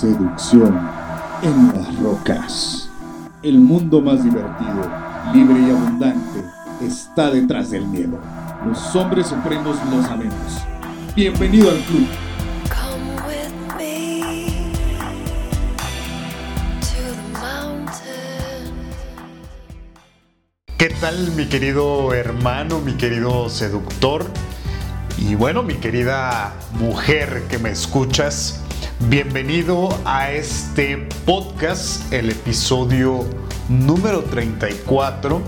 Seducción en las rocas. El mundo más divertido, libre y abundante está detrás del miedo. Los hombres supremos lo sabemos. Bienvenido al club. ¿Qué tal mi querido hermano, mi querido seductor? Y bueno, mi querida mujer que me escuchas, bienvenido a este podcast, el episodio número 34.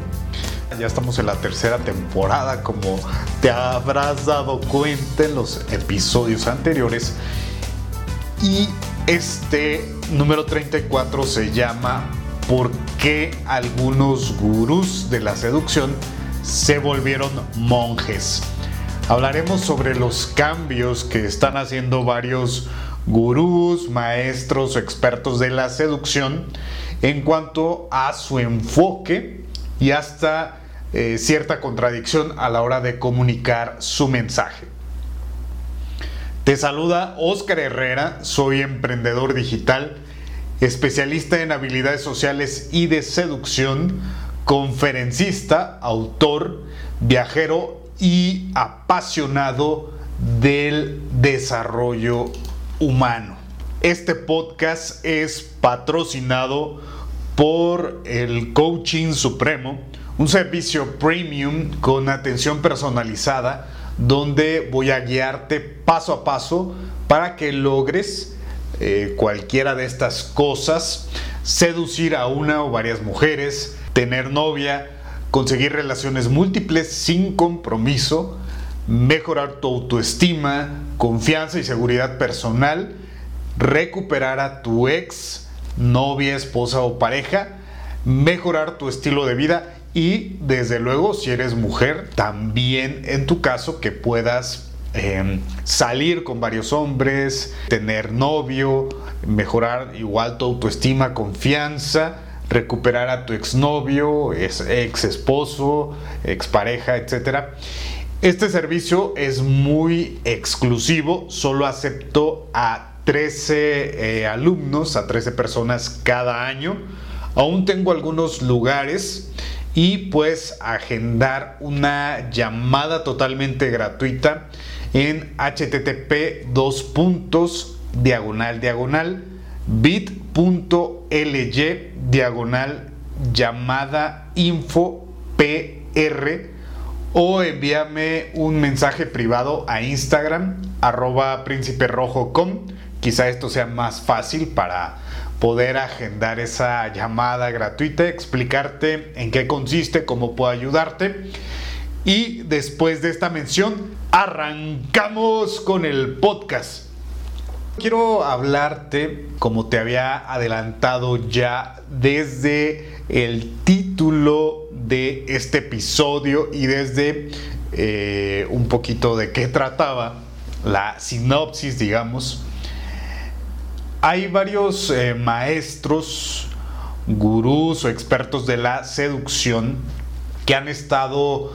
Ya estamos en la tercera temporada, como te habrás dado cuenta en los episodios anteriores. Y este número 34 se llama ¿Por qué algunos gurús de la seducción se volvieron monjes? Hablaremos sobre los cambios que están haciendo varios gurús, maestros o expertos de la seducción en cuanto a su enfoque y hasta eh, cierta contradicción a la hora de comunicar su mensaje. Te saluda Oscar Herrera, soy emprendedor digital, especialista en habilidades sociales y de seducción, conferencista, autor, viajero y apasionado del desarrollo humano. Este podcast es patrocinado por el Coaching Supremo, un servicio premium con atención personalizada donde voy a guiarte paso a paso para que logres eh, cualquiera de estas cosas, seducir a una o varias mujeres, tener novia, conseguir relaciones múltiples sin compromiso, mejorar tu autoestima, confianza y seguridad personal, recuperar a tu ex, novia, esposa o pareja, mejorar tu estilo de vida y desde luego si eres mujer, también en tu caso que puedas eh, salir con varios hombres, tener novio, mejorar igual tu autoestima, confianza, recuperar a tu exnovio, ex, ex esposo, expareja, etc. Este servicio es muy exclusivo, solo acepto a 13 eh, alumnos, a 13 personas cada año. Aún tengo algunos lugares y pues agendar una llamada totalmente gratuita en http dos puntos diagonal diagonal bit.ly diagonal llamada info pr o envíame un mensaje privado a Instagram arroba príncipe rojo com quizá esto sea más fácil para poder agendar esa llamada gratuita, explicarte en qué consiste, cómo puedo ayudarte. Y después de esta mención, arrancamos con el podcast. Quiero hablarte, como te había adelantado ya desde el título de este episodio y desde eh, un poquito de qué trataba, la sinopsis, digamos, hay varios eh, maestros, gurús o expertos de la seducción que han estado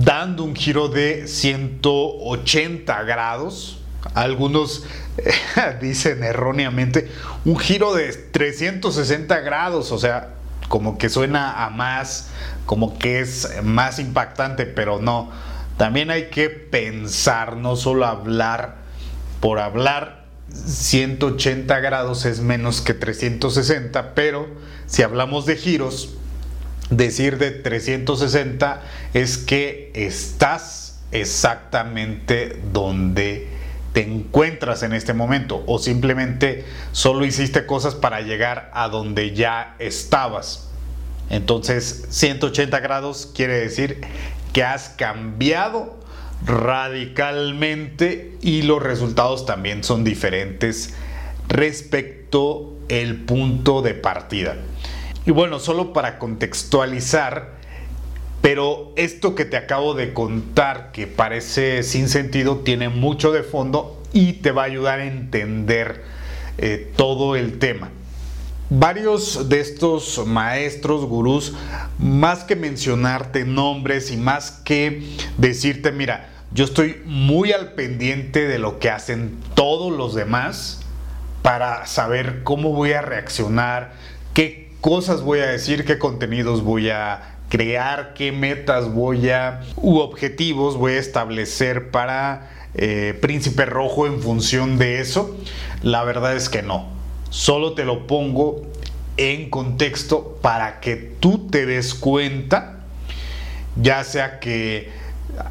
dando un giro de 180 grados. Algunos dicen erróneamente un giro de 360 grados, o sea, como que suena a más, como que es más impactante, pero no. También hay que pensar, no solo hablar por hablar 180 grados es menos que 360, pero si hablamos de giros, decir de 360 es que estás exactamente donde te encuentras en este momento o simplemente solo hiciste cosas para llegar a donde ya estabas. Entonces 180 grados quiere decir que has cambiado radicalmente y los resultados también son diferentes respecto el punto de partida. Y bueno, solo para contextualizar, pero esto que te acabo de contar, que parece sin sentido, tiene mucho de fondo y te va a ayudar a entender eh, todo el tema. Varios de estos maestros, gurús, más que mencionarte nombres y más que decirte, mira, yo estoy muy al pendiente de lo que hacen todos los demás, para saber cómo voy a reaccionar, qué cosas voy a decir, qué contenidos voy a crear, qué metas voy a u objetivos voy a establecer para eh, Príncipe Rojo en función de eso. La verdad es que no. Solo te lo pongo en contexto para que tú te des cuenta, ya sea que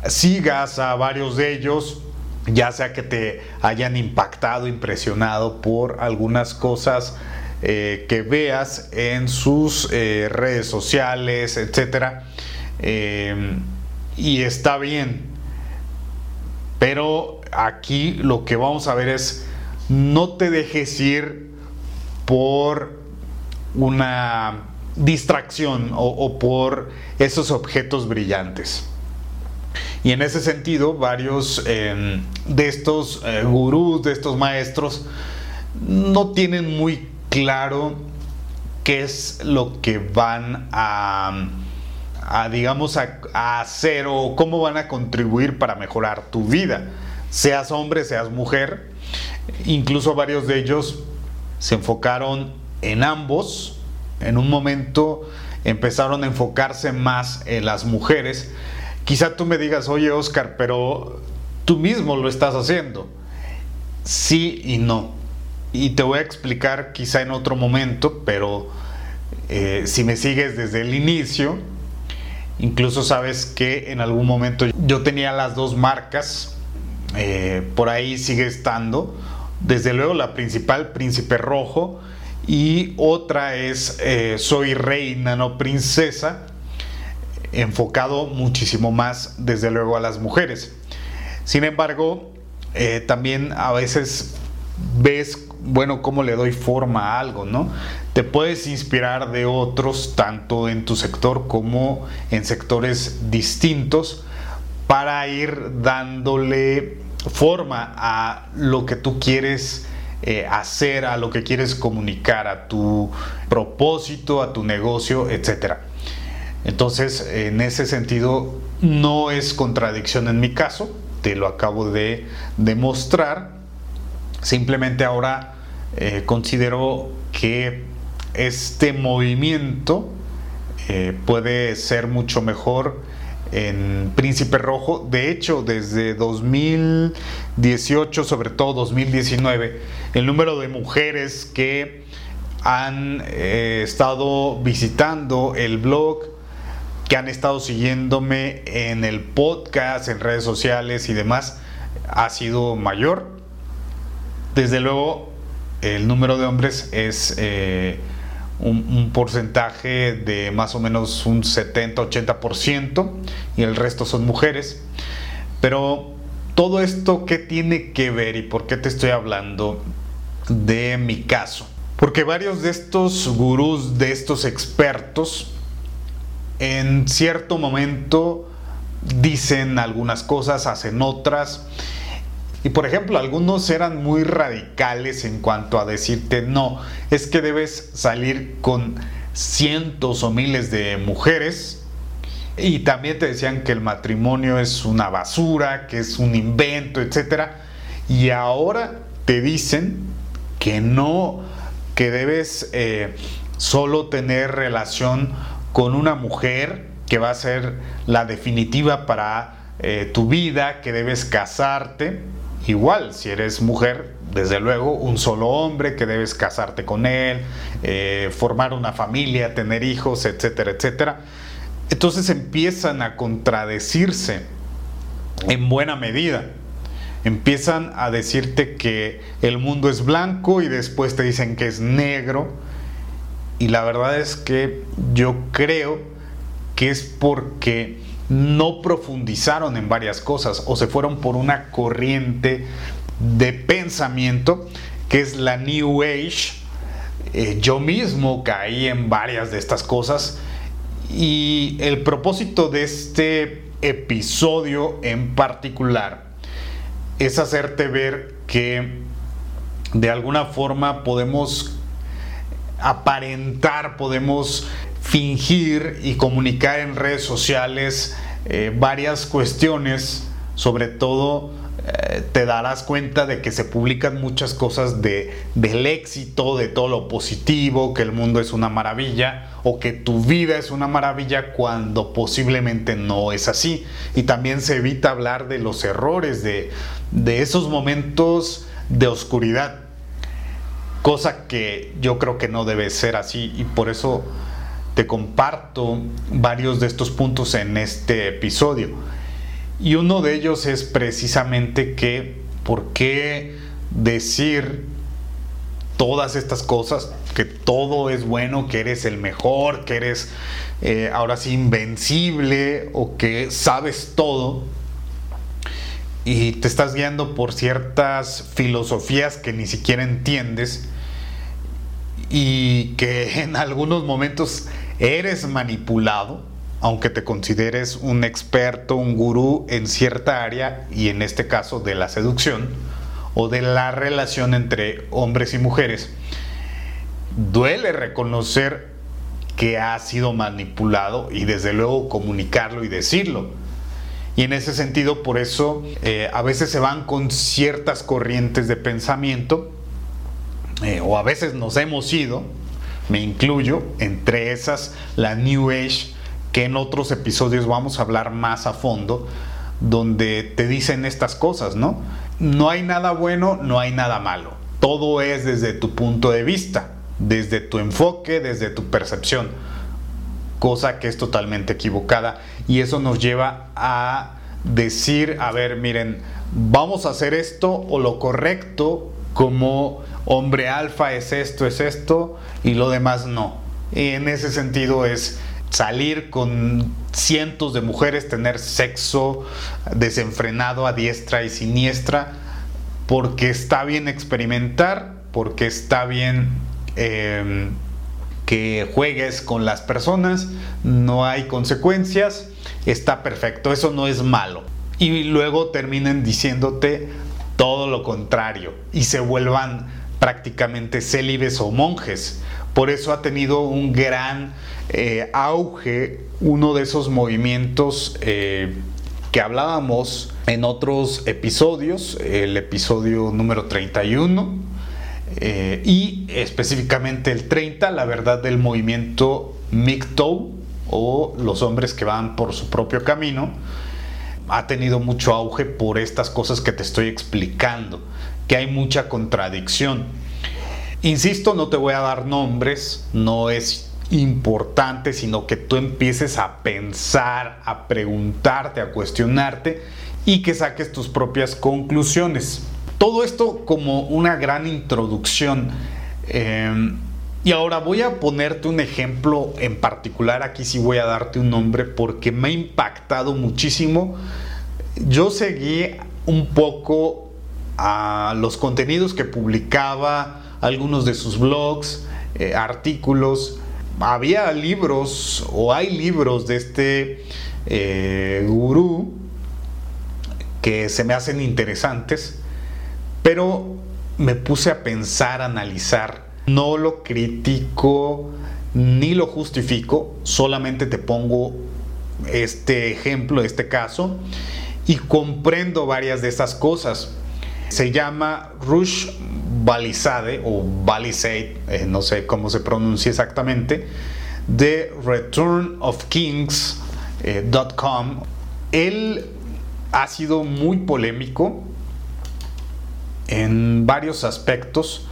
sigas a varios de ellos, ya sea que te hayan impactado, impresionado por algunas cosas eh, que veas en sus eh, redes sociales, etcétera. Eh, y está bien. Pero aquí lo que vamos a ver es no te dejes ir por una distracción o por esos objetos brillantes. Y en ese sentido, varios de estos gurús, de estos maestros, no tienen muy claro qué es lo que van a, digamos, a, hacer o cómo van a contribuir para mejorar tu vida. Seas hombre, seas mujer. Incluso varios de ellos se enfocaron en ambos. En un momento empezaron a enfocarse más en las mujeres Quizá tú me digas, oye Oscar, pero tú mismo lo estás haciendo. Sí y no. Y te voy a explicar quizá en otro momento, pero eh, si me sigues desde el inicio, incluso sabes que en algún momento yo tenía las dos marcas, eh, por ahí sigue estando. Desde luego la principal, Príncipe Rojo, y otra es eh, Soy Reina, no Princesa enfocado muchísimo más, desde luego, a las mujeres. Sin embargo, también a veces ves, bueno, cómo le doy forma a algo, ¿no? Te puedes inspirar de otros, tanto en tu sector como en sectores distintos, para ir dándole forma a lo que tú quieres eh, hacer, a lo que quieres comunicar, a tu propósito, a tu negocio, etcétera. Entonces, en ese sentido, no es contradicción en mi caso, te lo acabo de demostrar. Simplemente ahora eh, considero que este movimiento eh, puede ser mucho mejor en Príncipe Rojo. De hecho, desde 2018, sobre todo 2019, el número de mujeres que han eh, estado visitando el blog, que han estado siguiéndome en el podcast, en redes sociales y demás, ha sido mayor. Desde luego, el número de hombres es eh, un, porcentaje de más o menos un 70-80% y el resto son mujeres. Pero todo esto, ¿qué tiene que ver y por qué te estoy hablando de mi caso? Porque varios de estos gurús, de estos expertos, en cierto momento dicen algunas cosas, hacen otras. Y por ejemplo, algunos eran muy radicales en cuanto a decirte, no, es que debes salir con cientos o miles de mujeres. Y también te decían que el matrimonio es una basura, que es un invento, etc. Y ahora te dicen que no, que debes eh, solo tener relación con una mujer que va a ser la definitiva para eh, tu vida, que debes casarte. Igual, si eres mujer, desde luego, un solo hombre que debes casarte con él, eh, formar una familia, tener hijos, etcétera, etcétera. Entonces empiezan a contradecirse en buena medida. Empiezan a decirte que el mundo es blanco y después te dicen que es negro y la verdad es que yo creo que es porque no profundizaron en varias cosas o se fueron por una corriente de pensamiento que es la New Age. Eh, yo mismo caí en varias de estas cosas y el propósito de este episodio en particular es hacerte ver que de alguna forma podemos aparentar, podemos fingir y comunicar en redes sociales eh, varias cuestiones sobre todo eh, te darás cuenta de que se publican muchas cosas de, del éxito, de todo lo positivo, que el mundo es una maravilla o que tu vida es una maravilla cuando posiblemente no es así. Y también se evita hablar de los errores, de, de esos momentos de oscuridad, cosa que yo creo que no debe ser así y por eso te comparto varios de estos puntos en este episodio. Y uno de ellos es precisamente que, ¿por qué decir todas estas cosas? Que todo es bueno, que eres el mejor, que eres eh, ahora sí invencible o que sabes todo. Y te estás guiando por ciertas filosofías que ni siquiera entiendes y que en algunos momentos eres manipulado aunque te consideres un experto, un gurú en cierta área y en este caso de la seducción o de la relación entre hombres y mujeres, duele reconocer que ha sido manipulado y desde luego comunicarlo y decirlo. Y en ese sentido, por eso eh, a veces se van con ciertas corrientes de pensamiento, eh, o a veces nos hemos ido, me incluyo, entre esas la New Age que en otros episodios vamos a hablar más a fondo, donde te dicen estas cosas, ¿no? No hay nada bueno, no hay nada malo. Todo es desde tu punto de vista, desde tu enfoque, desde tu percepción, cosa que es totalmente equivocada. Y eso nos lleva a decir, a ver, miren, vamos a hacer esto o lo correcto como hombre alfa es esto, es esto y lo demás no. Y en ese sentido es salir con cientos de mujeres, tener sexo desenfrenado a diestra y siniestra, porque está bien experimentar, porque está bien em, que juegues con las personas, no hay consecuencias, está perfecto, eso no es malo. Y luego terminen diciéndote todo lo contrario y se vuelvan prácticamente célibes o monjes. Por eso ha tenido un gran eh, auge uno de esos movimientos eh, que hablábamos en otros episodios, el episodio número 31 eh, y específicamente el 30, la verdad del movimiento MGTOW o los hombres que van por su propio camino, ha tenido mucho auge por estas cosas que te estoy explicando, que hay mucha contradicción. Insisto, no te voy a dar nombres, no es importante, sino que tú empieces a pensar, a preguntarte, a cuestionarte y que saques tus propias conclusiones. Todo esto como una gran introducción. Em, y ahora voy a ponerte un ejemplo en particular, aquí sí voy a darte un nombre porque me ha impactado muchísimo. Yo seguí un poco a los contenidos que publicaba, algunos de sus blogs, eh, artículos, había libros o hay libros de este eh, gurú que se me hacen interesantes, pero me puse a pensar, a analizar, no lo critico ni lo justifico, solamente te pongo este ejemplo, este caso, y comprendo varias de estas cosas. Se llama Rush Balizade o Balisade, eh, no sé cómo se pronuncia exactamente, de returnofkings.com. Él ha sido muy polémico en varios aspectos.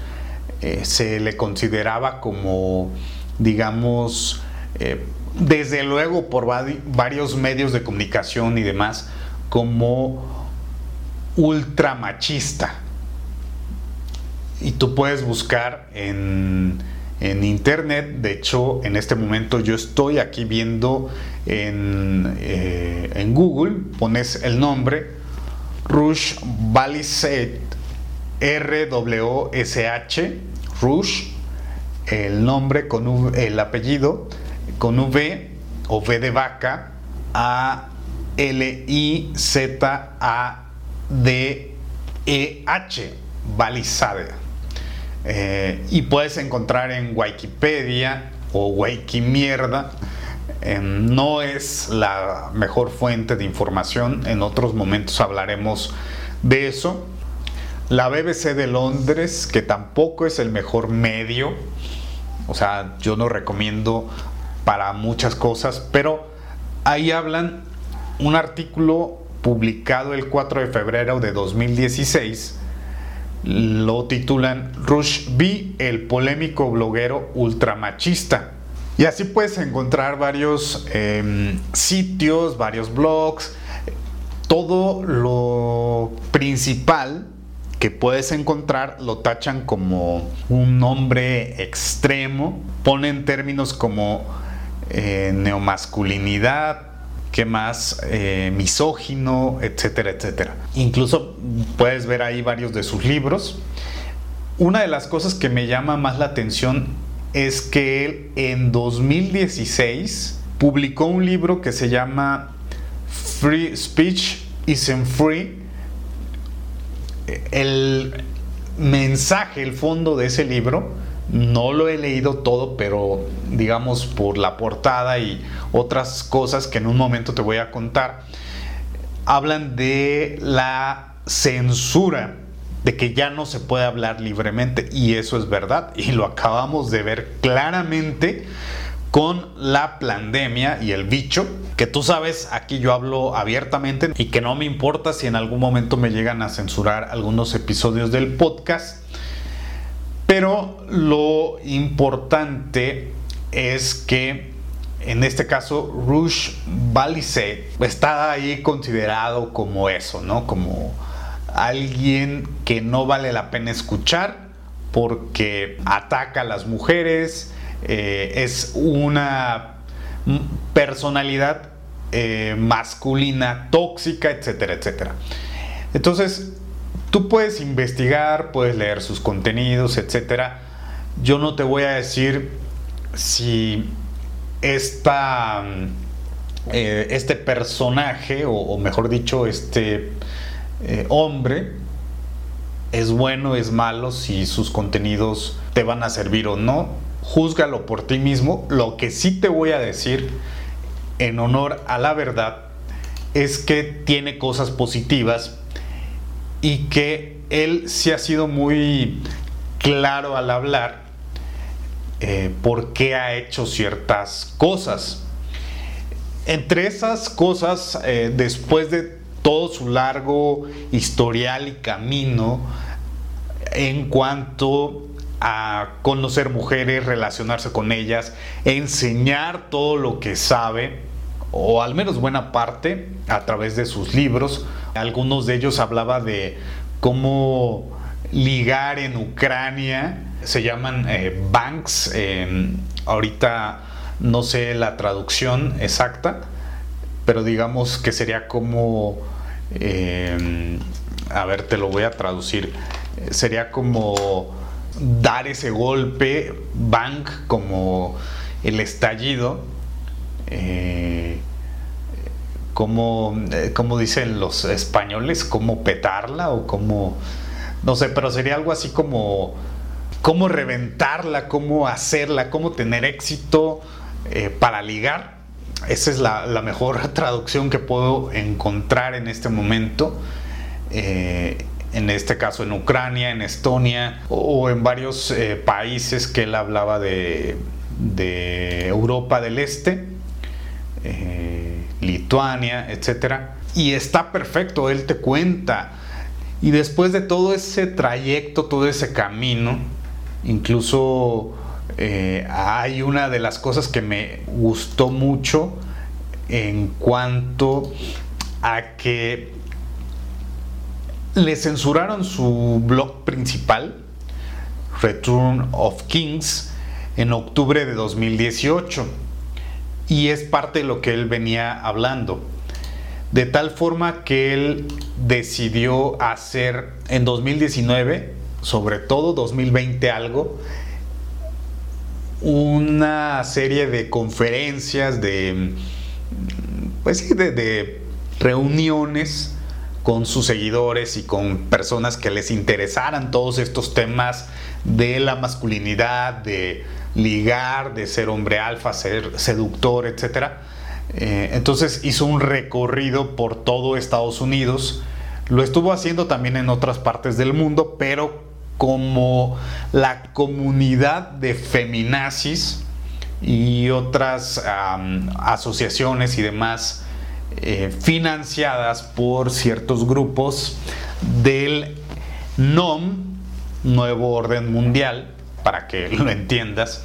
Eh, se le consideraba como, digamos, eh, desde luego por varios medios de comunicación y demás, como ultra machista y tú puedes buscar en, internet. De hecho, en este momento yo estoy aquí viendo en, eh, Google, pones el nombre Rush Baliset R-W-S-H, Rush, el nombre con el apellido con V o V de vaca, A L I Z A D E H, Balizade. Eh, y puedes encontrar en Wikipedia o Wikimierda eh, no es la mejor fuente de información. En otros momentos hablaremos de eso. La BBC de Londres, que tampoco es el mejor medio. O sea, yo no recomiendo para muchas cosas, pero ahí hablan un artículo publicado el 4 de febrero de 2016 lo titulan Rush B, el polémico bloguero ultramachista. Y así puedes encontrar varios em, sitios, varios blogs, todo lo principal que puedes encontrar lo tachan como un nombre extremo, ponen términos como eh, neomasculinidad, ¿Qué más? Eh, misógino, etcétera, etcétera. Incluso puedes ver ahí varios de sus libros. Una de las cosas que me llama más la atención es que él en 2016 publicó un libro que se llama Free Speech Isn't Free. El mensaje, el fondo de ese libro no lo he leído todo, pero digamos por la portada y otras cosas que en un momento te voy a contar, hablan de la censura, de que ya no se puede hablar libremente y eso es verdad y lo acabamos de ver claramente con la pandemia y el bicho, que tú sabes, aquí yo hablo abiertamente y que no me importa si en algún momento me llegan a censurar algunos episodios del podcast pero lo importante es que en este caso Rush Balisade está ahí considerado como eso, ¿no? Como alguien que no vale la pena escuchar porque ataca a las mujeres, eh, es una personalidad eh, masculina tóxica, etcétera, etcétera. Entonces, Tú puedes investigar, puedes leer sus contenidos, etc. Yo no te voy a decir si esta, eh, este personaje, o, mejor dicho, este eh, hombre, es bueno, es malo, si sus contenidos te van a servir o no. Júzgalo por ti mismo. Lo que sí te voy a decir, en honor a la verdad, es que tiene cosas positivas y que él sí ha sido muy claro al hablar eh, por qué ha hecho ciertas cosas. Entre esas cosas, eh, después de todo su largo historial y camino en cuanto a conocer mujeres, relacionarse con ellas, enseñar todo lo que sabe, o al menos buena parte, a través de sus libros, algunos de ellos hablaba de cómo ligar en Ucrania, se llaman eh, banks, ahorita no sé la traducción exacta, pero digamos que sería como, em, a ver, te lo voy a traducir, sería como dar ese golpe, bank, como el estallido. Eh, eh, como, dicen los españoles, cómo petarla o cómo, no sé, pero sería algo así como cómo reventarla, cómo hacerla, cómo tener éxito eh, para ligar. Esa es la, mejor traducción que puedo encontrar en este momento. Eh, en este caso en Ucrania, en Estonia o en varios países que él hablaba de Europa del Este. Lituania, etc. Y está perfecto, él te cuenta. Y después de todo ese trayecto, todo ese camino, incluso eh, hay una de las cosas que me gustó mucho en cuanto a que le censuraron su blog principal, Return of Kings, en octubre de 2018 y es parte de lo que él venía hablando. De tal forma que él decidió hacer en 2019, sobre todo 2020 algo, una serie de conferencias, de, pues de, de reuniones con sus seguidores y con personas que les interesaran todos estos temas de la masculinidad, de ligar, de ser hombre alfa, ser seductor, etc. Eh, entonces hizo un recorrido por todo Estados Unidos. Lo estuvo haciendo también en otras partes del mundo, pero como la comunidad de feminazis y otras asociaciones y demás eh, financiadas por ciertos grupos del NOM, Nuevo Orden Mundial, para que lo entiendas,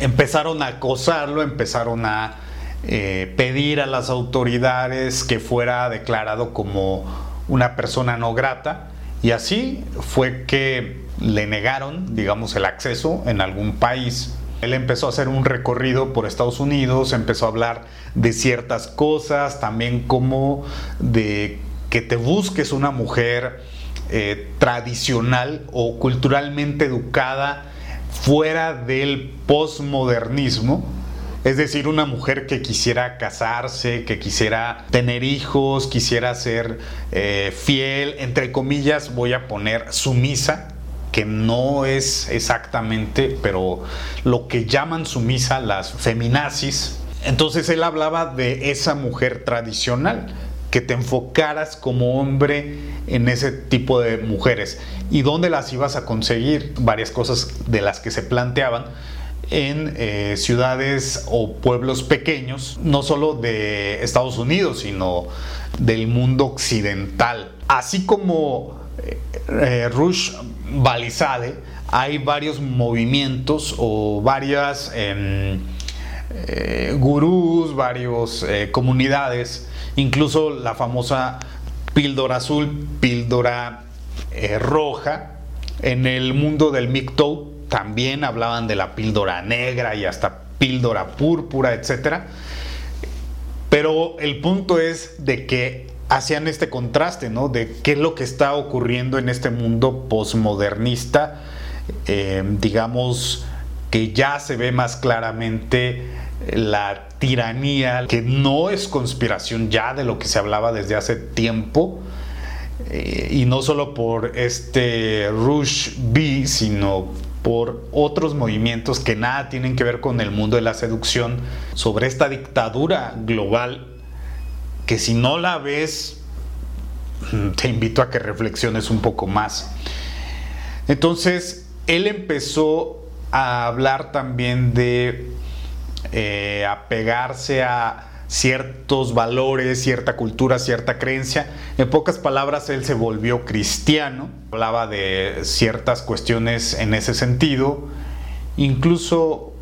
empezaron a acosarlo, empezaron a eh, pedir a las autoridades que fuera declarado como una persona no grata y así fue que le negaron, digamos, el acceso en algún país. Él empezó a hacer un recorrido por Estados Unidos, empezó a hablar de ciertas cosas, también como de que te busques una mujer eh, tradicional o culturalmente educada fuera del posmodernismo, es decir, una mujer que quisiera casarse, que quisiera tener hijos, quisiera ser eh, fiel, entre comillas voy a poner sumisa, que no es exactamente, pero lo que llaman sumisa las feminazis. Entonces él hablaba de esa mujer tradicional, que te enfocaras como hombre en ese tipo de mujeres. ¿Y dónde las ibas a conseguir? Varias cosas de las que se planteaban en eh, ciudades o pueblos pequeños, no solo de Estados Unidos, sino del mundo occidental. Así como eh, eh, Rush Balizade, hay varios movimientos o varias em, gurús, varias comunidades incluso la famosa píldora azul, píldora eh, roja. En el mundo del MGTOW también hablaban de la píldora negra y hasta píldora púrpura, etc. Pero el punto es de que hacían este contraste, ¿no? De qué es lo que está ocurriendo en este mundo posmodernista, eh, digamos que ya se ve más claramente la tiranía, que no es conspiración ya de lo que se hablaba desde hace tiempo, eh, y no solo por este Rush B, sino por otros movimientos que nada tienen que ver con el mundo de la seducción, sobre esta dictadura global, que si no la ves, te invito a que reflexiones un poco más. Entonces, él empezó a hablar también de eh, apegarse a ciertos valores, cierta cultura, cierta creencia. En pocas palabras, él se volvió cristiano, hablaba de ciertas cuestiones en ese sentido. Incluso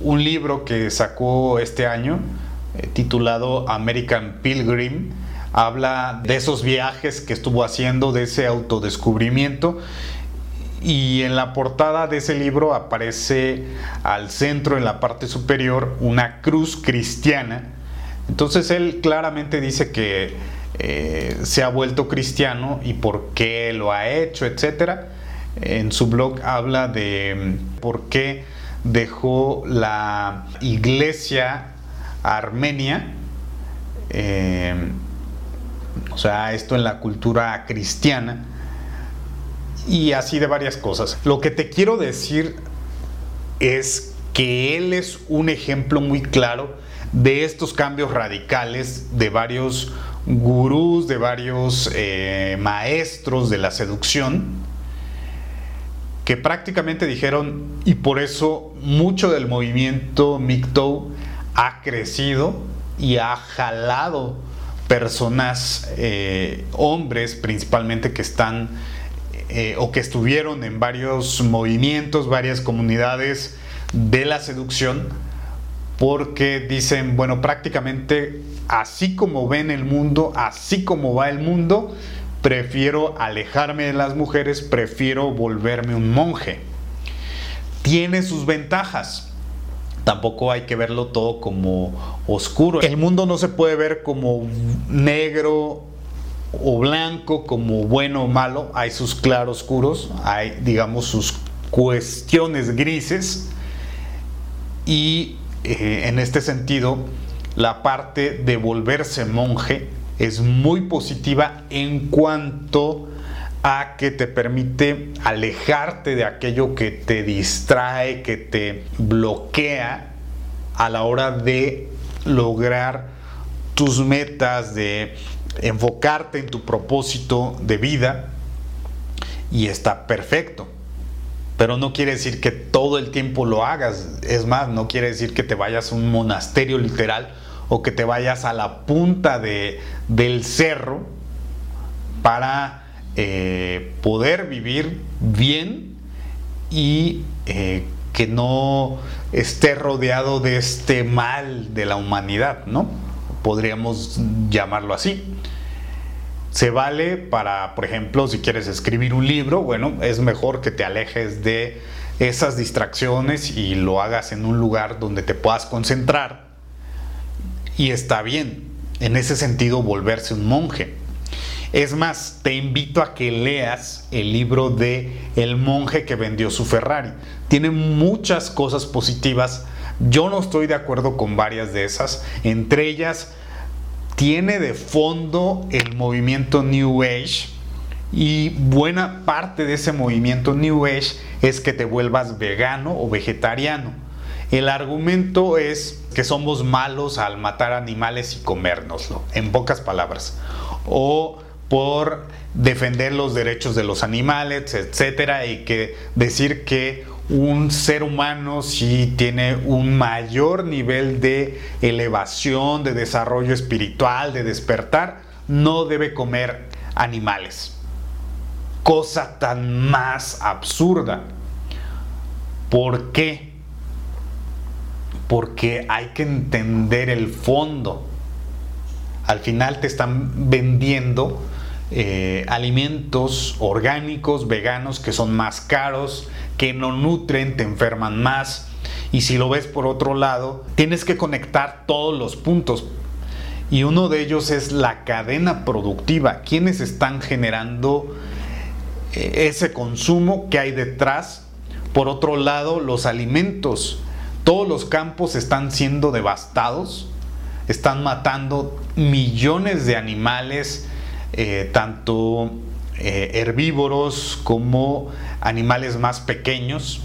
un libro que sacó este año, eh, titulado American Pilgrim, habla de esos viajes que estuvo haciendo, de ese autodescubrimiento y en la portada de ese libro aparece al centro, en la parte superior, una cruz cristiana. Entonces él claramente dice que eh, se ha vuelto cristiano y por qué lo ha hecho, etc. En su blog habla de mm, por qué dejó la iglesia armenia, eh, o sea, esto en la cultura cristiana, y así de varias cosas. Lo que te quiero decir es que él es un ejemplo muy claro de estos cambios radicales de varios gurús, de varios eh, maestros de la seducción, que prácticamente dijeron, y por eso mucho del movimiento MGTOW ha crecido y ha jalado personas, eh, hombres principalmente, que están eh, o que estuvieron en varios movimientos, varias comunidades de la seducción, porque dicen, bueno, prácticamente así como ven el mundo, así como va el mundo, prefiero alejarme de las mujeres, prefiero volverme un monje. Tiene sus ventajas. Tampoco hay que verlo todo como oscuro. El mundo no se puede ver como negro o blanco como bueno o malo, hay sus claroscuros, hay digamos sus cuestiones grises. Y eh, en este sentido la parte de volverse monje es muy positiva en cuanto a que te permite alejarte de aquello que te distrae, que te bloquea a la hora de lograr tus metas, de enfocarte en tu propósito de vida y está perfecto. Pero no quiere decir que todo el tiempo lo hagas. Es más, no quiere decir que te vayas a un monasterio literal o que te vayas a la punta de, del cerro para eh, poder vivir bien y eh, que no esté rodeado de este mal de la humanidad, ¿no? Podríamos llamarlo así. Se vale para, por ejemplo, si quieres escribir un libro, bueno, es mejor que te alejes de esas distracciones y lo hagas en un lugar donde te puedas concentrar. Y está bien, en ese sentido, volverse un monje. Es más, te invito a que leas el libro de El monje que vendió su Ferrari. Tiene muchas cosas positivas. Yo no estoy de acuerdo con varias de esas. Entre ellas, tiene de fondo el movimiento New Age. Y buena parte de ese movimiento New Age es que te vuelvas vegano o vegetariano. El argumento es que somos malos al matar animales y comérnoslo, en pocas palabras. O por defender los derechos de los animales, etcétera, y que decir que un ser humano si tiene un mayor nivel de elevación, de desarrollo espiritual, de despertar, no debe comer animales. Cosa tan más absurda. ¿Por qué? Porque hay que entender el fondo. Al final te están vendiendo eh, alimentos orgánicos, veganos, que son más caros, que no nutren, te enferman más. Y si lo ves por otro lado, tienes que conectar todos los puntos. Y uno de ellos es la cadena productiva. ¿Quiénes están generando eh, ese consumo que hay detrás? Por otro lado, los alimentos. Todos los campos están siendo devastados. Están matando millones de animales eh, tanto eh, herbívoros como animales más pequeños.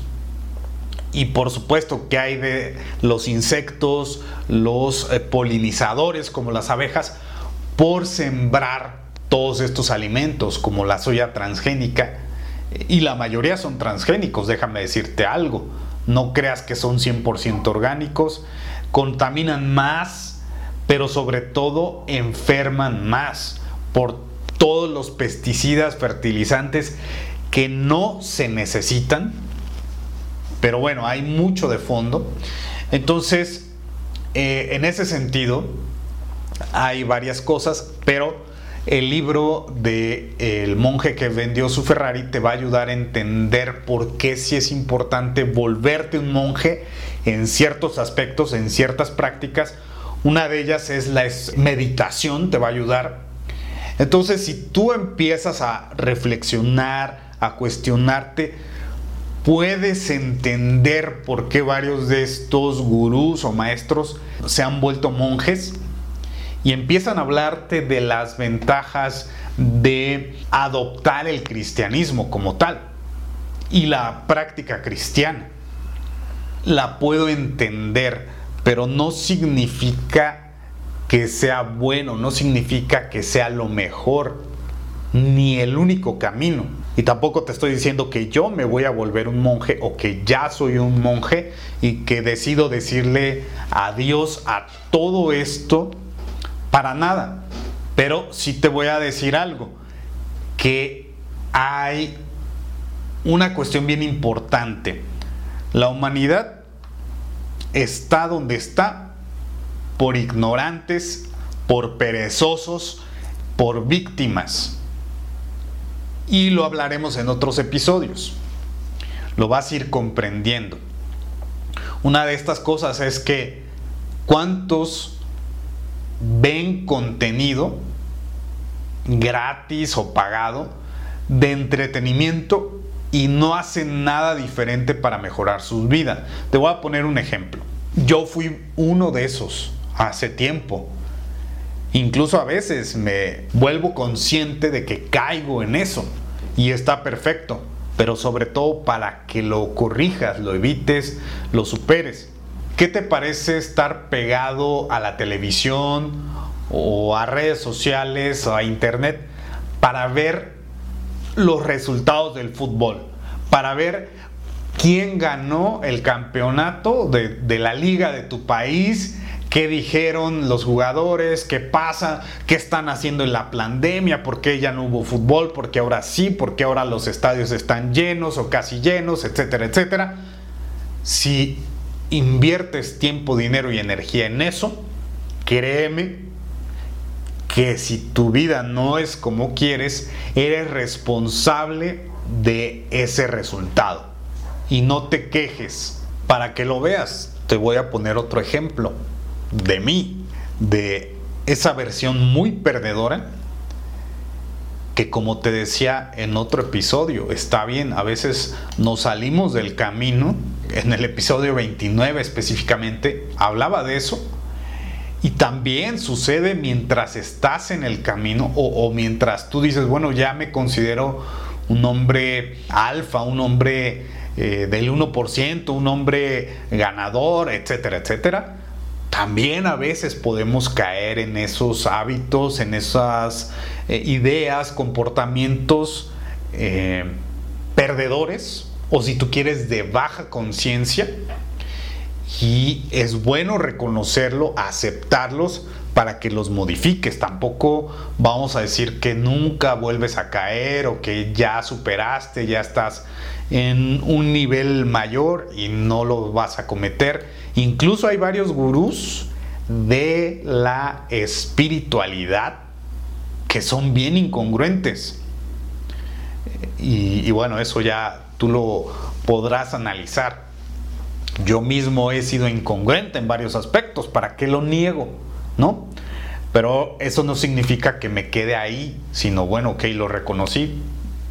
Y por supuesto que hay de los insectos, los eh, polinizadores como las abejas, por sembrar todos estos alimentos como la soya transgénica. Y la mayoría son transgénicos, déjame decirte algo. No creas que son 100% orgánicos. Contaminan más, pero sobre todo enferman más por todos los pesticidas, fertilizantes que no se necesitan. Pero bueno, hay mucho de fondo. Entonces, eh, en ese sentido, hay varias cosas, pero el libro de El monje que vendió su Ferrari te va a ayudar a entender por qué si es importante volverte un monje en ciertos aspectos, en ciertas prácticas. Una de ellas es la meditación, te va a ayudar entonces, si tú empiezas a reflexionar, a cuestionarte, puedes entender por qué varios de estos gurús o maestros se han vuelto monjes y empiezan a hablarte de las ventajas de adoptar el cristianismo como tal y la práctica cristiana. La puedo entender, pero no significa que sea bueno, no significa que sea lo mejor, ni el único camino. Y tampoco te estoy diciendo que yo me voy a volver un monje o que ya soy un monje y que decido decirle adiós a todo esto para nada. Pero sí te voy a decir algo, que hay una cuestión bien importante. La humanidad está donde está por ignorantes, por perezosos, por víctimas. Y lo hablaremos en otros episodios. Lo vas a ir comprendiendo. Una de estas cosas es que cuántos ven contenido gratis o pagado de entretenimiento y no hacen nada diferente para mejorar sus vidas. Te voy a poner un ejemplo. Yo fui uno de esos hace tiempo. Incluso a veces me vuelvo consciente de que caigo en eso y está perfecto, pero sobre todo para que lo corrijas, lo evites, lo superes. ¿Qué te parece estar pegado a la televisión o a redes sociales o a internet para ver los resultados del fútbol? Para ver quién ganó el campeonato de, de la liga de tu país, qué dijeron los jugadores, qué pasa, qué están haciendo en la pandemia, por qué ya no hubo fútbol, por qué ahora sí, por qué ahora los estadios están llenos o casi llenos, etcétera, etcétera. Si inviertes tiempo, dinero y energía en eso, créeme que si tu vida no es como quieres, eres responsable de ese resultado. Y no te quejes. Para que lo veas, te voy a poner otro ejemplo de mí, de esa versión muy perdedora que como te decía en otro episodio, está bien, a veces nos salimos del camino, en el episodio 29 específicamente, hablaba de eso, y también sucede mientras estás en el camino o, mientras tú dices, bueno, ya me considero un hombre alfa, un hombre eh, del 1%, un hombre ganador, etcétera, etcétera también a veces podemos caer en esos hábitos, en esas eh, ideas, comportamientos eh, perdedores o si tú quieres de baja conciencia. Y es bueno reconocerlo, aceptarlos para que los modifiques. Tampoco vamos a decir que nunca vuelves a caer o que ya superaste, ya estás en un nivel mayor y no lo vas a cometer. Incluso hay varios gurús de la espiritualidad que son bien incongruentes. Y, bueno, eso ya tú lo podrás analizar. Yo mismo he sido incongruente en varios aspectos, ¿para qué lo niego? ¿No? Pero eso no significa que me quede ahí, sino bueno, ok, lo reconocí,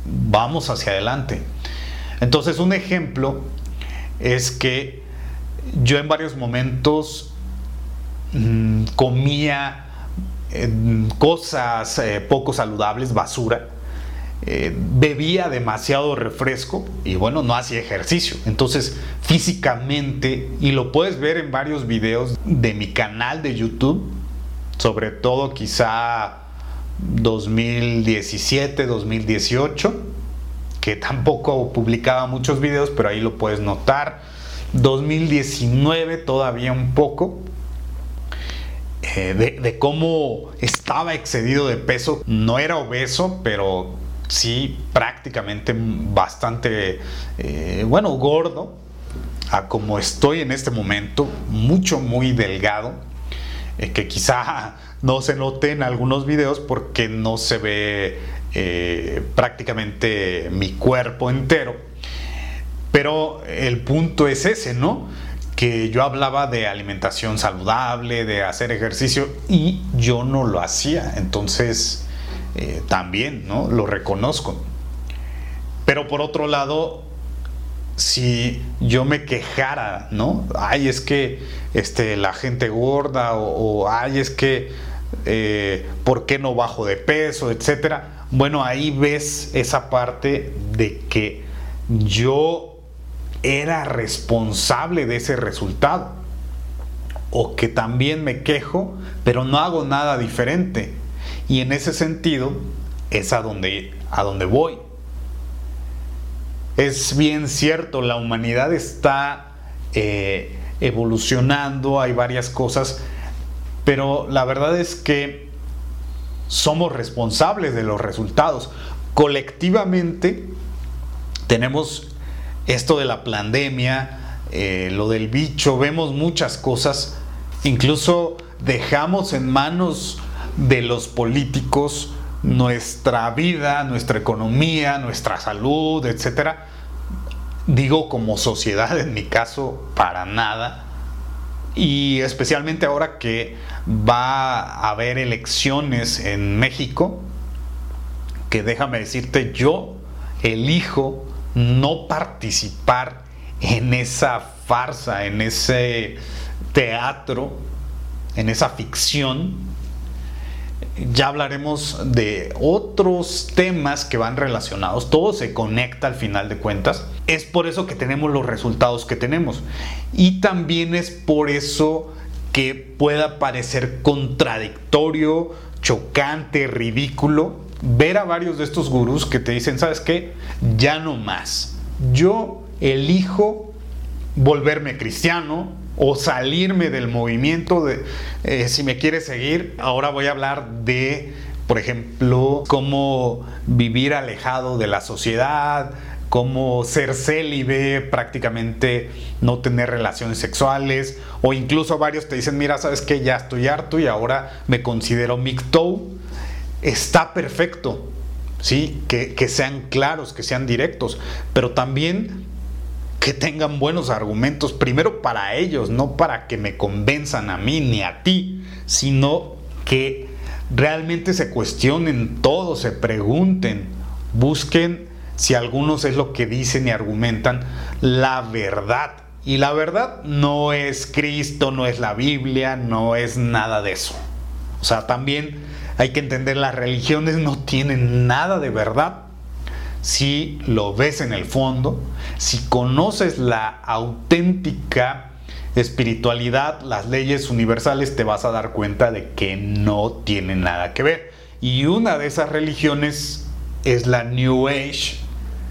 vamos hacia adelante. Entonces un ejemplo es que yo en varios momentos mmm, comía eh, cosas eh, poco saludables, basura, eh, bebía demasiado refresco y bueno, no hacía ejercicio. Entonces físicamente, y lo puedes ver en varios videos de mi canal de YouTube, sobre todo quizá 2017, 2018, que tampoco publicaba muchos videos, pero ahí lo puedes notar. 2019 todavía un poco. Eh, de, cómo estaba excedido de peso. No era obeso, pero sí prácticamente bastante, eh, bueno, gordo. A como estoy en este momento, mucho, muy delgado. Eh, que quizá no se note en algunos videos porque no se ve eh, prácticamente mi cuerpo entero. Pero el punto es ese, ¿no? Que yo hablaba de alimentación saludable, de hacer ejercicio y yo no lo hacía. Entonces, eh, también, ¿no? Lo reconozco. Pero por otro lado, si yo me quejara, ¿no? Ay, es que este, la gente gorda o, ay, es que, eh, ¿por qué no bajo de peso, etcétera? Bueno, ahí ves esa parte de que yo era responsable de ese resultado. O que también me quejo, pero no hago nada diferente. Y en ese sentido es a donde, a donde voy. Es bien cierto, la humanidad está eh, evolucionando, hay varias cosas, pero la verdad es que somos responsables de los resultados. Colectivamente tenemos esto de la pandemia, eh, lo del bicho, vemos muchas cosas, incluso dejamos en manos de los políticos nuestra vida, nuestra economía, nuestra salud, etcétera. Digo como sociedad, en mi caso, para nada y especialmente ahora que va a haber elecciones en México, que déjame decirte, yo elijo no participar en esa farsa, en ese teatro, en esa ficción, ya hablaremos de otros temas que van relacionados. Todo se conecta al final de cuentas. Es por eso que tenemos los resultados que tenemos. Y también es por eso que pueda parecer contradictorio, chocante, ridículo ver a varios de estos gurús que te dicen, ¿sabes qué? Ya no más. Yo elijo volverme cristiano, o salirme del movimiento de eh, si me quieres seguir ahora voy a hablar de por ejemplo cómo vivir alejado de la sociedad cómo ser célibe prácticamente no tener relaciones sexuales o incluso varios te dicen mira sabes que ya estoy harto y ahora me considero micto está perfecto sí que, que sean claros que sean directos pero también que tengan buenos argumentos, primero para ellos, no para que me convenzan a mí ni a ti, sino que realmente se cuestionen todo, se pregunten, busquen si algunos es lo que dicen y argumentan, la verdad. Y la verdad no es Cristo, no es la Biblia, no es nada de eso. O sea, también hay que entender, las religiones no tienen nada de verdad si lo ves en el fondo, si conoces la auténtica espiritualidad, las leyes universales, te vas a dar cuenta de que no tienen nada que ver. Y una de esas religiones es la New Age,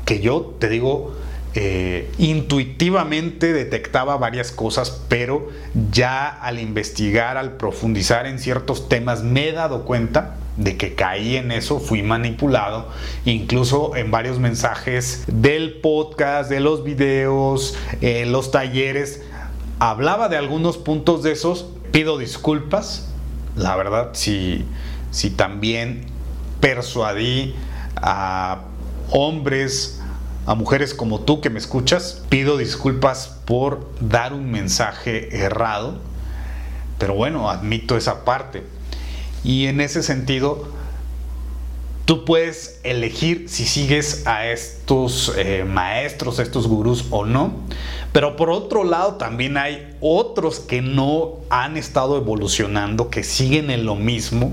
que yo te digo, eh, intuitivamente detectaba varias cosas, pero ya al investigar, al profundizar en ciertos temas, me he dado cuenta de que caí en eso, fui manipulado, incluso en varios mensajes del podcast, de los videos, eh, los talleres, hablaba de algunos puntos de esos, pido disculpas, la verdad, si, si también persuadí a hombres, a mujeres como tú que me escuchas, pido disculpas por dar un mensaje errado, pero bueno, admito esa parte. Y en ese sentido, tú puedes elegir si sigues a estos eh, maestros, a estos gurús o no. Pero por otro lado también hay otros que no han estado evolucionando, que siguen en lo mismo,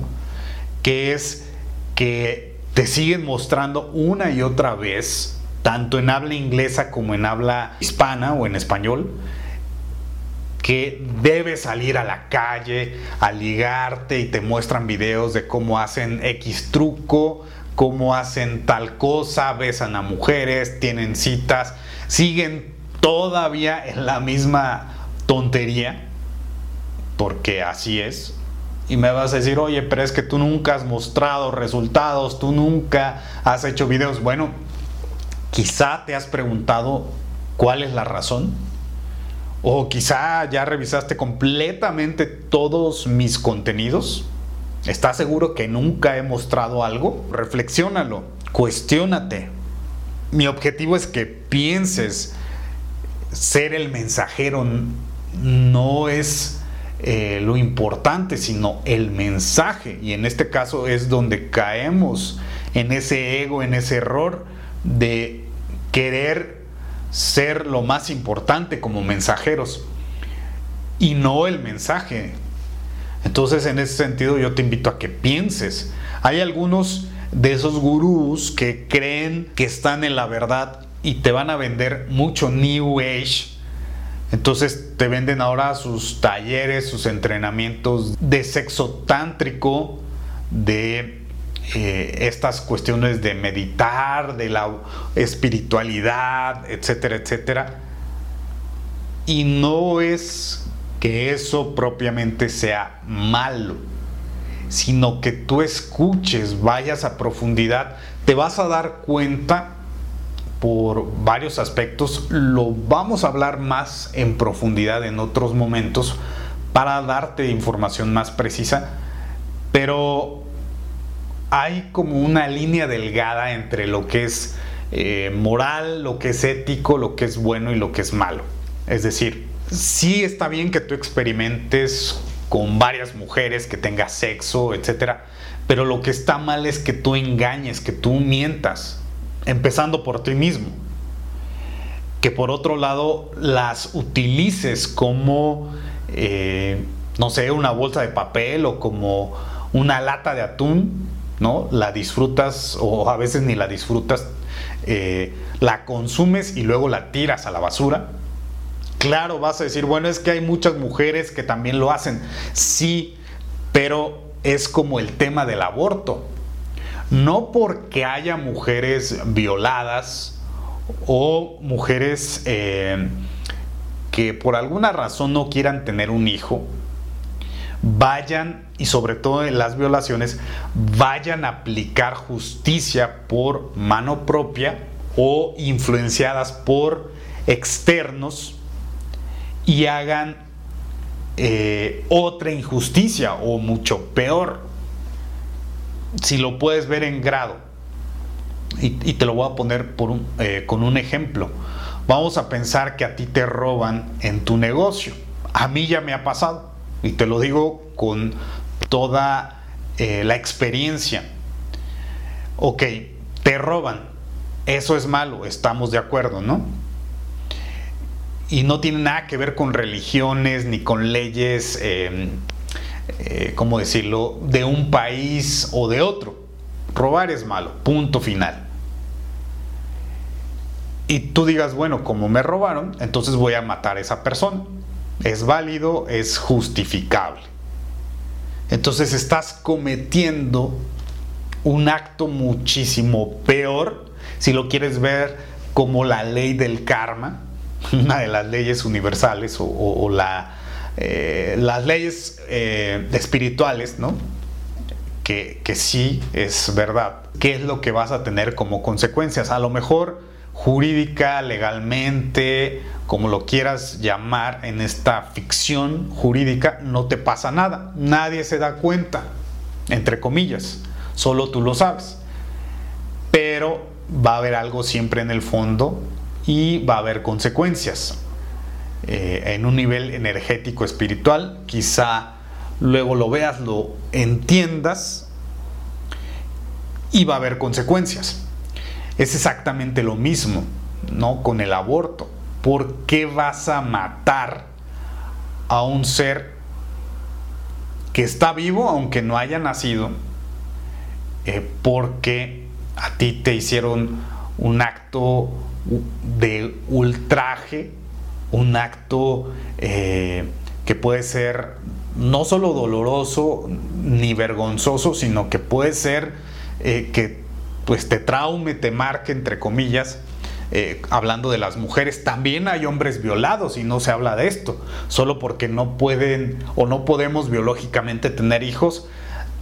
que es que te siguen mostrando una y otra vez, tanto en habla inglesa como en habla hispana o en español, que debes salir a la calle a ligarte y te muestran videos de cómo hacen X truco, cómo hacen tal cosa, besan a mujeres, tienen citas, siguen todavía en la misma tontería, porque así es. Y me vas a decir, oye, pero es que tú nunca has mostrado resultados, tú nunca has hecho videos. Bueno, quizá te has preguntado cuál es la razón o quizá ya revisaste completamente todos mis contenidos. ¿Estás seguro que nunca he mostrado algo? Reflexiónalo, cuestiónate. Mi objetivo es que pienses ser el mensajero no es eh, lo importante, sino el mensaje. Y en este caso es donde caemos en ese ego, en ese error de querer ser lo más importante como mensajeros y no el mensaje. Entonces, en ese sentido, yo te invito a que pienses. Hay algunos de esos gurús que creen que están en la verdad y te van a vender mucho New Age. Entonces te venden ahora sus talleres, sus entrenamientos de sexo tántrico, de eh, estas cuestiones de meditar, de la espiritualidad, etcétera, etcétera. Y no es que eso propiamente sea malo, sino que tú escuches, vayas a profundidad, te vas a dar cuenta por varios aspectos, lo vamos a hablar más en profundidad en otros momentos para darte información más precisa, pero hay como una línea delgada entre lo que es eh, moral, lo que es ético, lo que es bueno y lo que es malo. Es decir, sí está bien que tú experimentes con varias mujeres, que tengas sexo, etc. Pero lo que está mal es que tú engañes, que tú mientas, empezando por ti mismo. Que por otro lado las utilices como, eh, no sé, una bolsa de papel o como una lata de atún, ¿no? La disfrutas o a veces ni la disfrutas, eh, la consumes y luego la tiras a la basura. Claro, vas a decir, bueno, es que hay muchas mujeres que también lo hacen. Sí, pero es como el tema del aborto. No porque haya mujeres violadas o mujeres eh, que por alguna razón no quieran tener un hijo, vayan, y sobre todo en las violaciones, vayan a aplicar justicia por mano propia o influenciadas por externos y hagan eh, otra injusticia o mucho peor. Si lo puedes ver en grado, y, te lo voy a poner eh, con un ejemplo. Vamos a pensar que a ti te roban en tu negocio. A mí ya me ha pasado. Y te lo digo con toda eh, la experiencia. Ok, te roban. Eso es malo, estamos de acuerdo, ¿no? Y no tiene nada que ver con religiones ni con leyes, em, eh, ¿cómo decirlo?, de un país o de otro. Robar es malo, punto final. Y tú digas, bueno, como me robaron, entonces voy a matar a esa persona es válido, es justificable. Entonces estás cometiendo un acto muchísimo peor si lo quieres ver como la ley del karma, una de las leyes universales o, la, eh, las leyes eh, espirituales, ¿no? Que, que sí es verdad. ¿Qué es lo que vas a tener como consecuencias? A lo mejor jurídica, legalmente, como lo quieras llamar en esta ficción jurídica, no te pasa nada. Nadie se da cuenta, entre comillas, solo tú lo sabes. Pero va a haber algo siempre en el fondo y va a haber consecuencias. Eh, en un nivel energético espiritual, quizá luego lo veas, lo entiendas y va a haber consecuencias. Es exactamente lo mismo, ¿no? Con el aborto. ¿Por qué vas a matar a un ser que está vivo aunque no haya nacido? Eh, porque a ti te hicieron un acto de ultraje, un acto eh, que puede ser no solo doloroso ni vergonzoso, sino que puede ser eh, que pues te traume, te marque, entre comillas, eh, hablando de las mujeres, también hay hombres violados y no se habla de esto, solo porque no pueden o no podemos biológicamente tener hijos.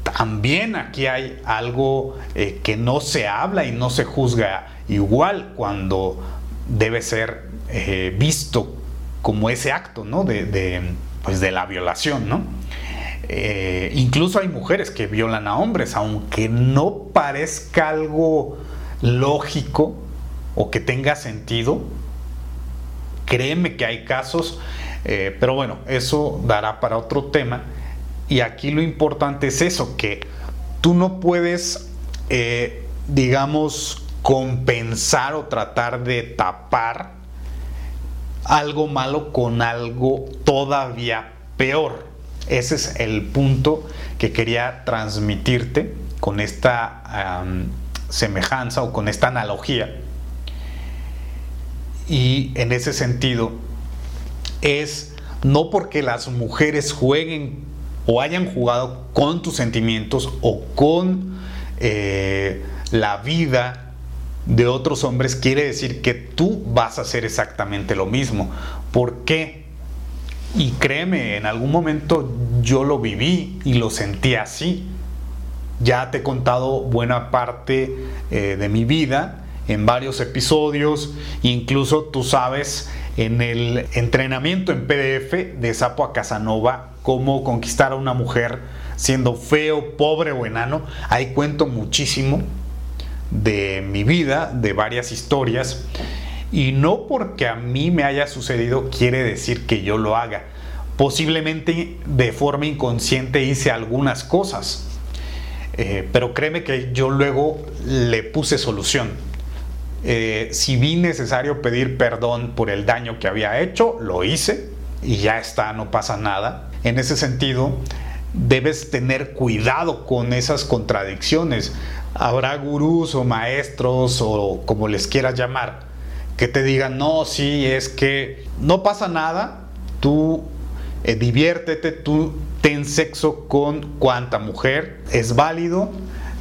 También aquí hay algo eh, que no se habla y no se juzga igual cuando debe ser eh, visto como ese acto ¿no? de, pues de la violación. ¿no? Incluso hay mujeres que violan a hombres, aunque no parezca algo lógico o que tenga sentido. Créeme que hay casos, eh, pero bueno, eso dará para otro tema. Y aquí lo importante es eso, que tú no puedes, eh, digamos, compensar o tratar de tapar algo malo con algo todavía peor. Ese es el punto que quería transmitirte con esta semejanza o con esta analogía. Y en ese sentido es no porque las mujeres jueguen o hayan jugado con tus sentimientos o con eh, la vida de otros hombres quiere decir que tú vas a hacer exactamente lo mismo. ¿Por qué? Y créeme, en algún momento yo lo viví y lo sentí así. Ya te he contado buena parte eh, de mi vida en varios episodios, incluso tú sabes en el entrenamiento en PDF de Sapo a Casanova, cómo conquistar a una mujer siendo feo, pobre o enano. Ahí cuento muchísimo de mi vida, de varias historias. Y no porque a mí me haya sucedido quiere decir que yo lo haga. Posiblemente de forma inconsciente hice algunas cosas. Eh, pero créeme que yo luego le puse solución. Eh, si vi necesario pedir perdón por el daño que había hecho, lo hice y ya está, no pasa nada. En ese sentido, debes tener cuidado con esas contradicciones. Habrá gurús o maestros o como les quieras llamar que te digan, no, sí, es que no pasa nada, tú eh, diviértete, tú ten sexo con cuanta mujer, es válido,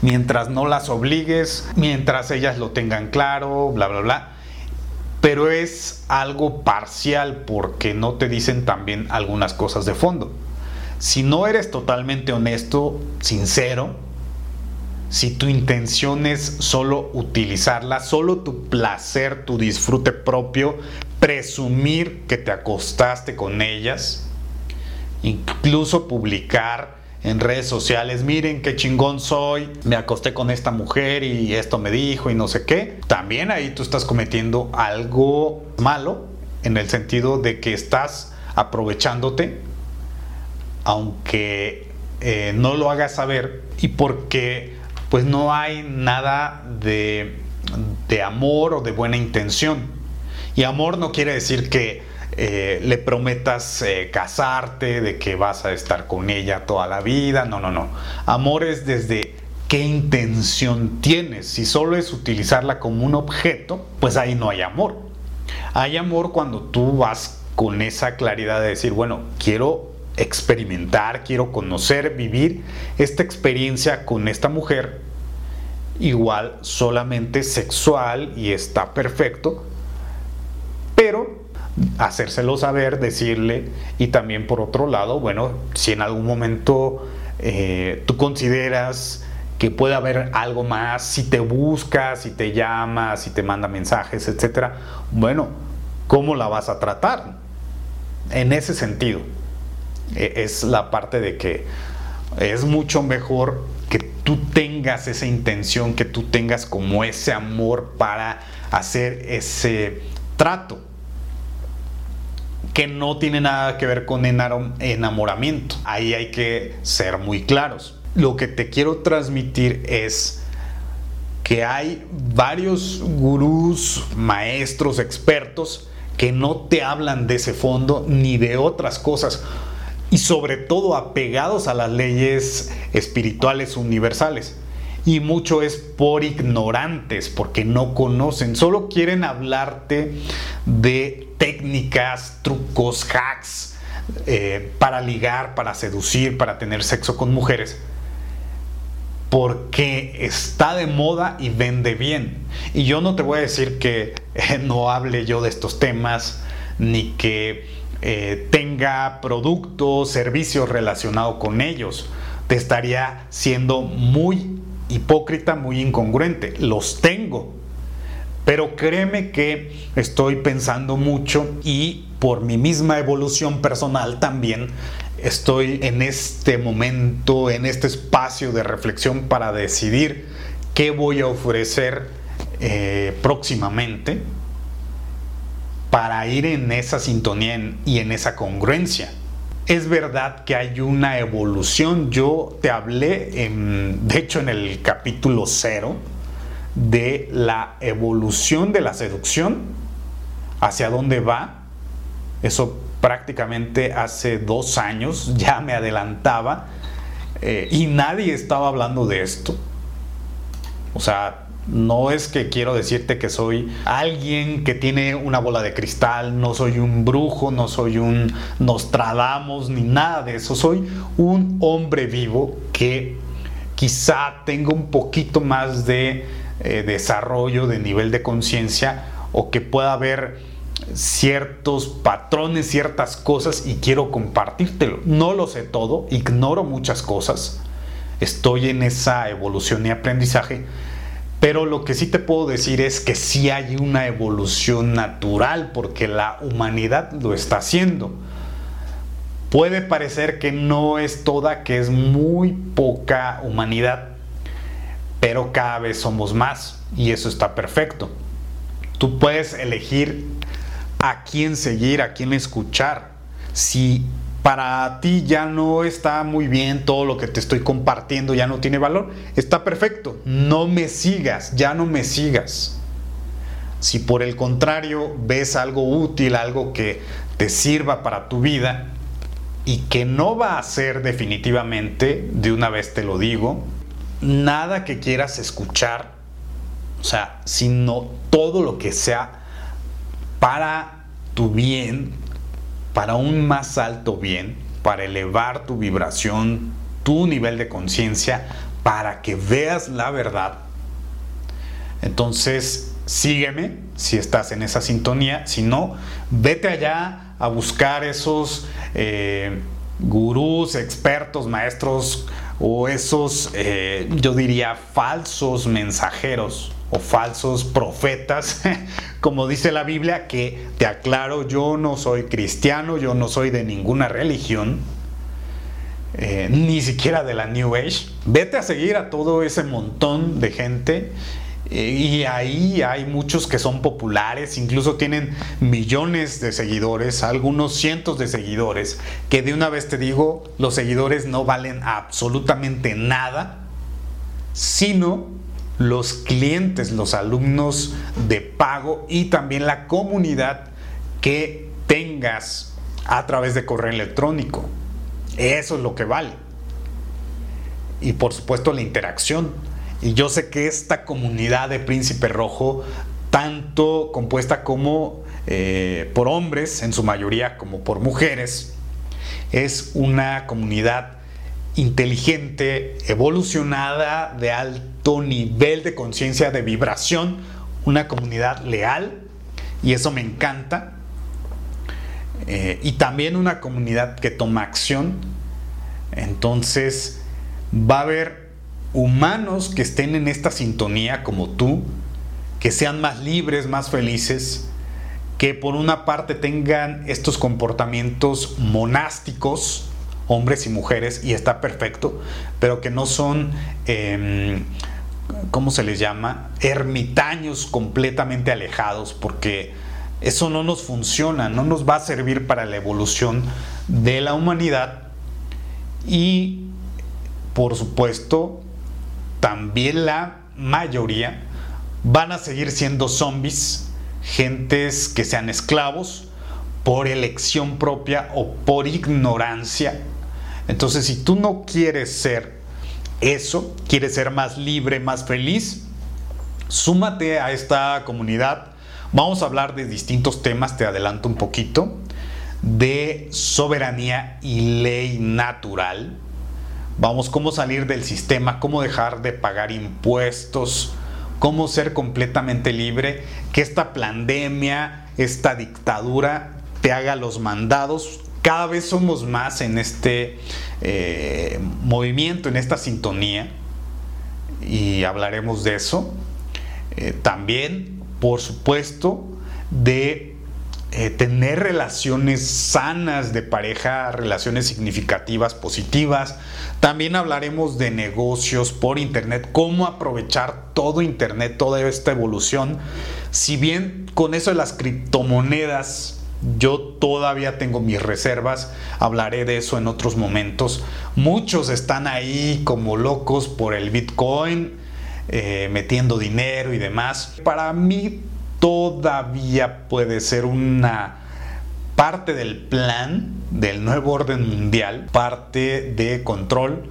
mientras no las obligues, mientras ellas lo tengan claro, bla, bla, bla. Pero es algo parcial porque no te dicen también algunas cosas de fondo. Si no eres totalmente honesto, sincero, si tu intención es solo utilizarla, solo tu placer, tu disfrute propio, presumir que te acostaste con ellas, incluso publicar en redes sociales, miren qué chingón soy, me acosté con esta mujer y esto me dijo y no sé qué, también ahí tú estás cometiendo algo malo en el sentido de que estás aprovechándote, aunque eh, no lo hagas saber y porque pues no hay nada de, de amor o de buena intención. Y amor no quiere decir que eh, le prometas eh, casarte, de que vas a estar con ella toda la vida. No, no, no. Amor es desde qué intención tienes. Si solo es utilizarla como un objeto, pues ahí no hay amor. Hay amor cuando tú vas con esa claridad de decir, bueno, quiero experimentar, quiero conocer, vivir esta experiencia con esta mujer, igual solamente sexual y está perfecto, pero hacérselo saber, decirle y también por otro lado, bueno, si en algún momento eh, tú consideras que puede haber algo más, si te busca, si te llama, si te manda mensajes, etcétera, bueno, ¿cómo la vas a tratar? En ese sentido, e, es la parte de que es mucho mejor que tú tengas esa intención, que tú tengas como ese amor para hacer ese trato que no tiene nada que ver con enamoramiento. Ahí hay que ser muy claros. Lo que te quiero transmitir es que hay varios gurús, maestros, expertos que no te hablan de ese fondo ni de otras cosas y sobre todo apegados a las leyes espirituales universales y mucho es por ignorantes, porque no conocen, solo quieren hablarte de técnicas, trucos, hacks eh, para ligar, para seducir, para tener sexo con mujeres, porque está de moda y vende bien. Y yo no te voy a decir que eh, no hable yo de estos temas, ni que eh, tenga productos, servicios relacionados con ellos. Te estaría siendo muy hipócrita, muy incongruente. Los tengo. Pero créeme que estoy pensando mucho y por mi misma evolución personal también estoy en este momento, en este espacio de reflexión para decidir qué voy a ofrecer eh, próximamente para ir en esa sintonía y en esa congruencia es verdad que hay una evolución. Yo te hablé, en, de hecho, en el capítulo cero, de la evolución de la seducción, hacia dónde va. Eso prácticamente hace dos años ya me adelantaba eh, y nadie estaba hablando de esto. O sea, no es que quiero decirte que soy alguien que tiene una bola de cristal, no soy un brujo, no soy un Nostradamus, ni nada de eso. Soy un hombre vivo que quizá tenga un poquito más de eh, desarrollo, de nivel de conciencia, o que pueda haber ciertos patrones, ciertas cosas y quiero compartírtelo. No lo sé todo, ignoro muchas cosas, estoy en esa evolución y aprendizaje pero lo que sí te puedo decir es que sí hay una evolución natural porque la humanidad lo está haciendo. Puede parecer que no es toda, que es muy poca humanidad, pero cada vez somos más y eso está perfecto. Tú puedes elegir a quién seguir, a quién escuchar. Si para ti ya no está muy bien todo lo que te estoy compartiendo, ya no tiene valor, está perfecto. No me sigas, ya no me sigas. Si por el contrario ves algo útil, algo que te sirva para tu vida, y que no va a ser definitivamente, de una vez te lo digo, nada que quieras escuchar, o sea, sino todo lo que sea para tu bien, para un más alto bien, para elevar tu vibración, tu nivel de conciencia, para que veas la verdad. Entonces, sígueme si estás en esa sintonía, si no, vete allá a buscar esos eh, gurús, expertos, maestros o esos, eh, yo diría, falsos mensajeros o falsos profetas, como dice la Biblia, que te aclaro, yo no soy cristiano, yo no soy de ninguna religión, eh, ni siquiera de la New Age. Vete a seguir a todo ese montón de gente y ahí hay muchos que son populares, incluso tienen millones de seguidores, algunos cientos de seguidores, que de una vez te digo, los seguidores no valen absolutamente nada, sino los clientes, los alumnos de pago y también la comunidad que tengas a través de correo electrónico. Eso es lo que vale. Y por supuesto la interacción y yo sé que esta comunidad de Príncipe Rojo, tanto compuesta como eh, por hombres, en su mayoría, como por mujeres, es una comunidad inteligente, evolucionada, de alto nivel de conciencia, de vibración, una comunidad leal, y eso me encanta. Eh, y también una comunidad que toma acción. Entonces, va a haber humanos que estén en esta sintonía como tú, que sean más libres, más felices, que por una parte tengan estos comportamientos monásticos, hombres y mujeres, y está perfecto, pero que no son, em, ¿cómo se les llama? Ermitaños completamente alejados, porque eso no nos funciona, no nos va a servir para la evolución de la humanidad y, por supuesto, también la mayoría van a seguir siendo zombies, gentes que sean esclavos por elección propia o por ignorancia. Entonces, si tú no quieres ser eso, quieres ser más libre, más feliz, súmate a esta comunidad. Vamos a hablar de distintos temas, te adelanto un poquito, de soberanía y ley natural Vamos, cómo salir del sistema, cómo dejar de pagar impuestos, cómo ser completamente libre, que esta pandemia, esta dictadura te haga los mandados. Cada vez somos más en este eh, movimiento, en esta sintonía, y hablaremos de eso. Eh, también, por supuesto, de eh, tener relaciones sanas de pareja, relaciones significativas, positivas. También hablaremos de negocios por Internet, cómo aprovechar todo Internet, toda esta evolución. Si bien con eso de las criptomonedas yo todavía tengo mis reservas, hablaré de eso en otros momentos. Muchos están ahí como locos por el Bitcoin, eh, metiendo dinero y demás. Para mí todavía puede ser una parte del plan del nuevo orden mundial, parte de control,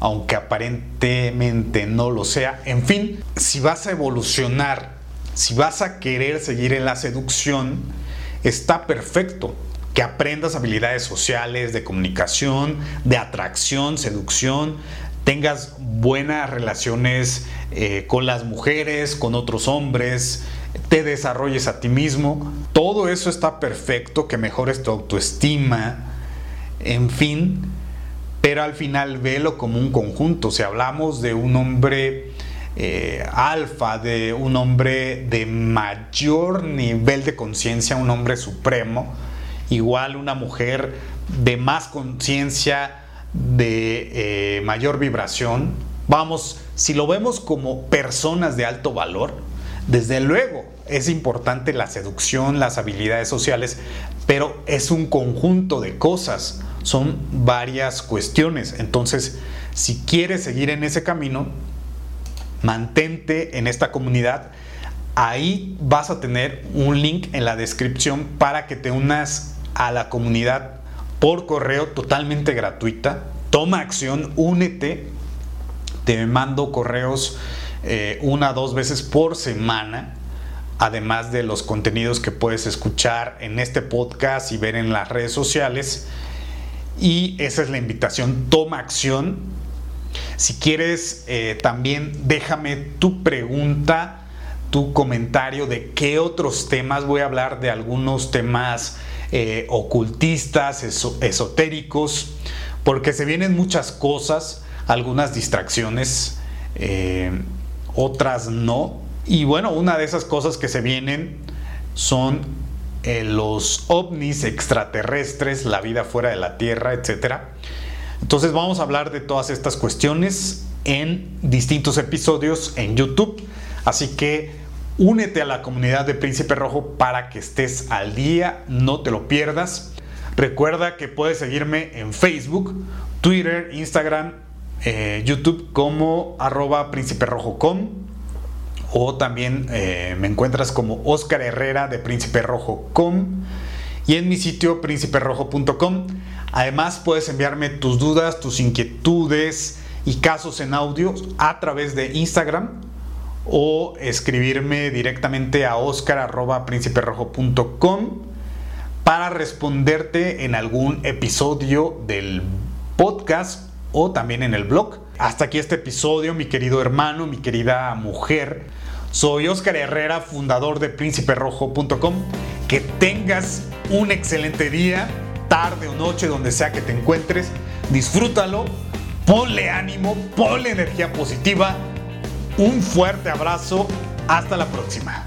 aunque aparentemente no lo sea. En fin, si vas a evolucionar, si vas a querer seguir en la seducción, está perfecto que aprendas habilidades sociales, de comunicación, de atracción, seducción, tengas buenas relaciones eh, con las mujeres, con otros hombres, te desarrolles a ti mismo. Todo eso está perfecto, que mejores tu autoestima, en fin, pero al final velo como un conjunto. Si hablamos de un hombre eh, alfa, de un hombre de mayor nivel de conciencia, un hombre supremo, igual una mujer de más conciencia, de eh, mayor vibración. Vamos, si lo vemos como personas de alto valor, desde luego, es importante la seducción, las habilidades sociales, pero es un conjunto de cosas, son varias cuestiones. Entonces, si quieres seguir en ese camino, mantente en esta comunidad. Ahí vas a tener un link en la descripción para que te unas a la comunidad por correo totalmente gratuita. Toma acción, únete. Te mando correos eh, una o dos veces por semana, además de los contenidos que puedes escuchar en este podcast y ver en las redes sociales. Y esa es la invitación, toma acción. Si quieres, eh, también déjame tu pregunta, tu comentario de qué otros temas. Voy a hablar de algunos temas eh, ocultistas, esotéricos, porque se vienen muchas cosas, algunas distracciones, otras no. Y bueno, una de esas cosas que se vienen son los ovnis extraterrestres, la vida fuera de la Tierra, etc. Entonces vamos a hablar de todas estas cuestiones en distintos episodios en YouTube. Así que únete a la comunidad de Príncipe Rojo para que estés al día, no te lo pierdas. Recuerda que puedes seguirme en Facebook, Twitter, Instagram, eh, YouTube como arroba príncipe rojo com o también eh, me encuentras como Oscar Herrera de Príncipe Rojo.com y en mi sitio prínciperojo.com. Además puedes enviarme tus dudas, tus inquietudes y casos en audio a través de Instagram o escribirme directamente a oscar.prínciperojo.com para responderte en algún episodio del podcast o también en el blog. Hasta aquí este episodio, mi querido hermano, mi querida mujer. Soy Oscar Herrera, fundador de prínciperojo.com. Que tengas un excelente día, tarde o noche, donde sea que te encuentres. Disfrútalo, ponle ánimo, ponle energía positiva. Un fuerte abrazo. Hasta la próxima.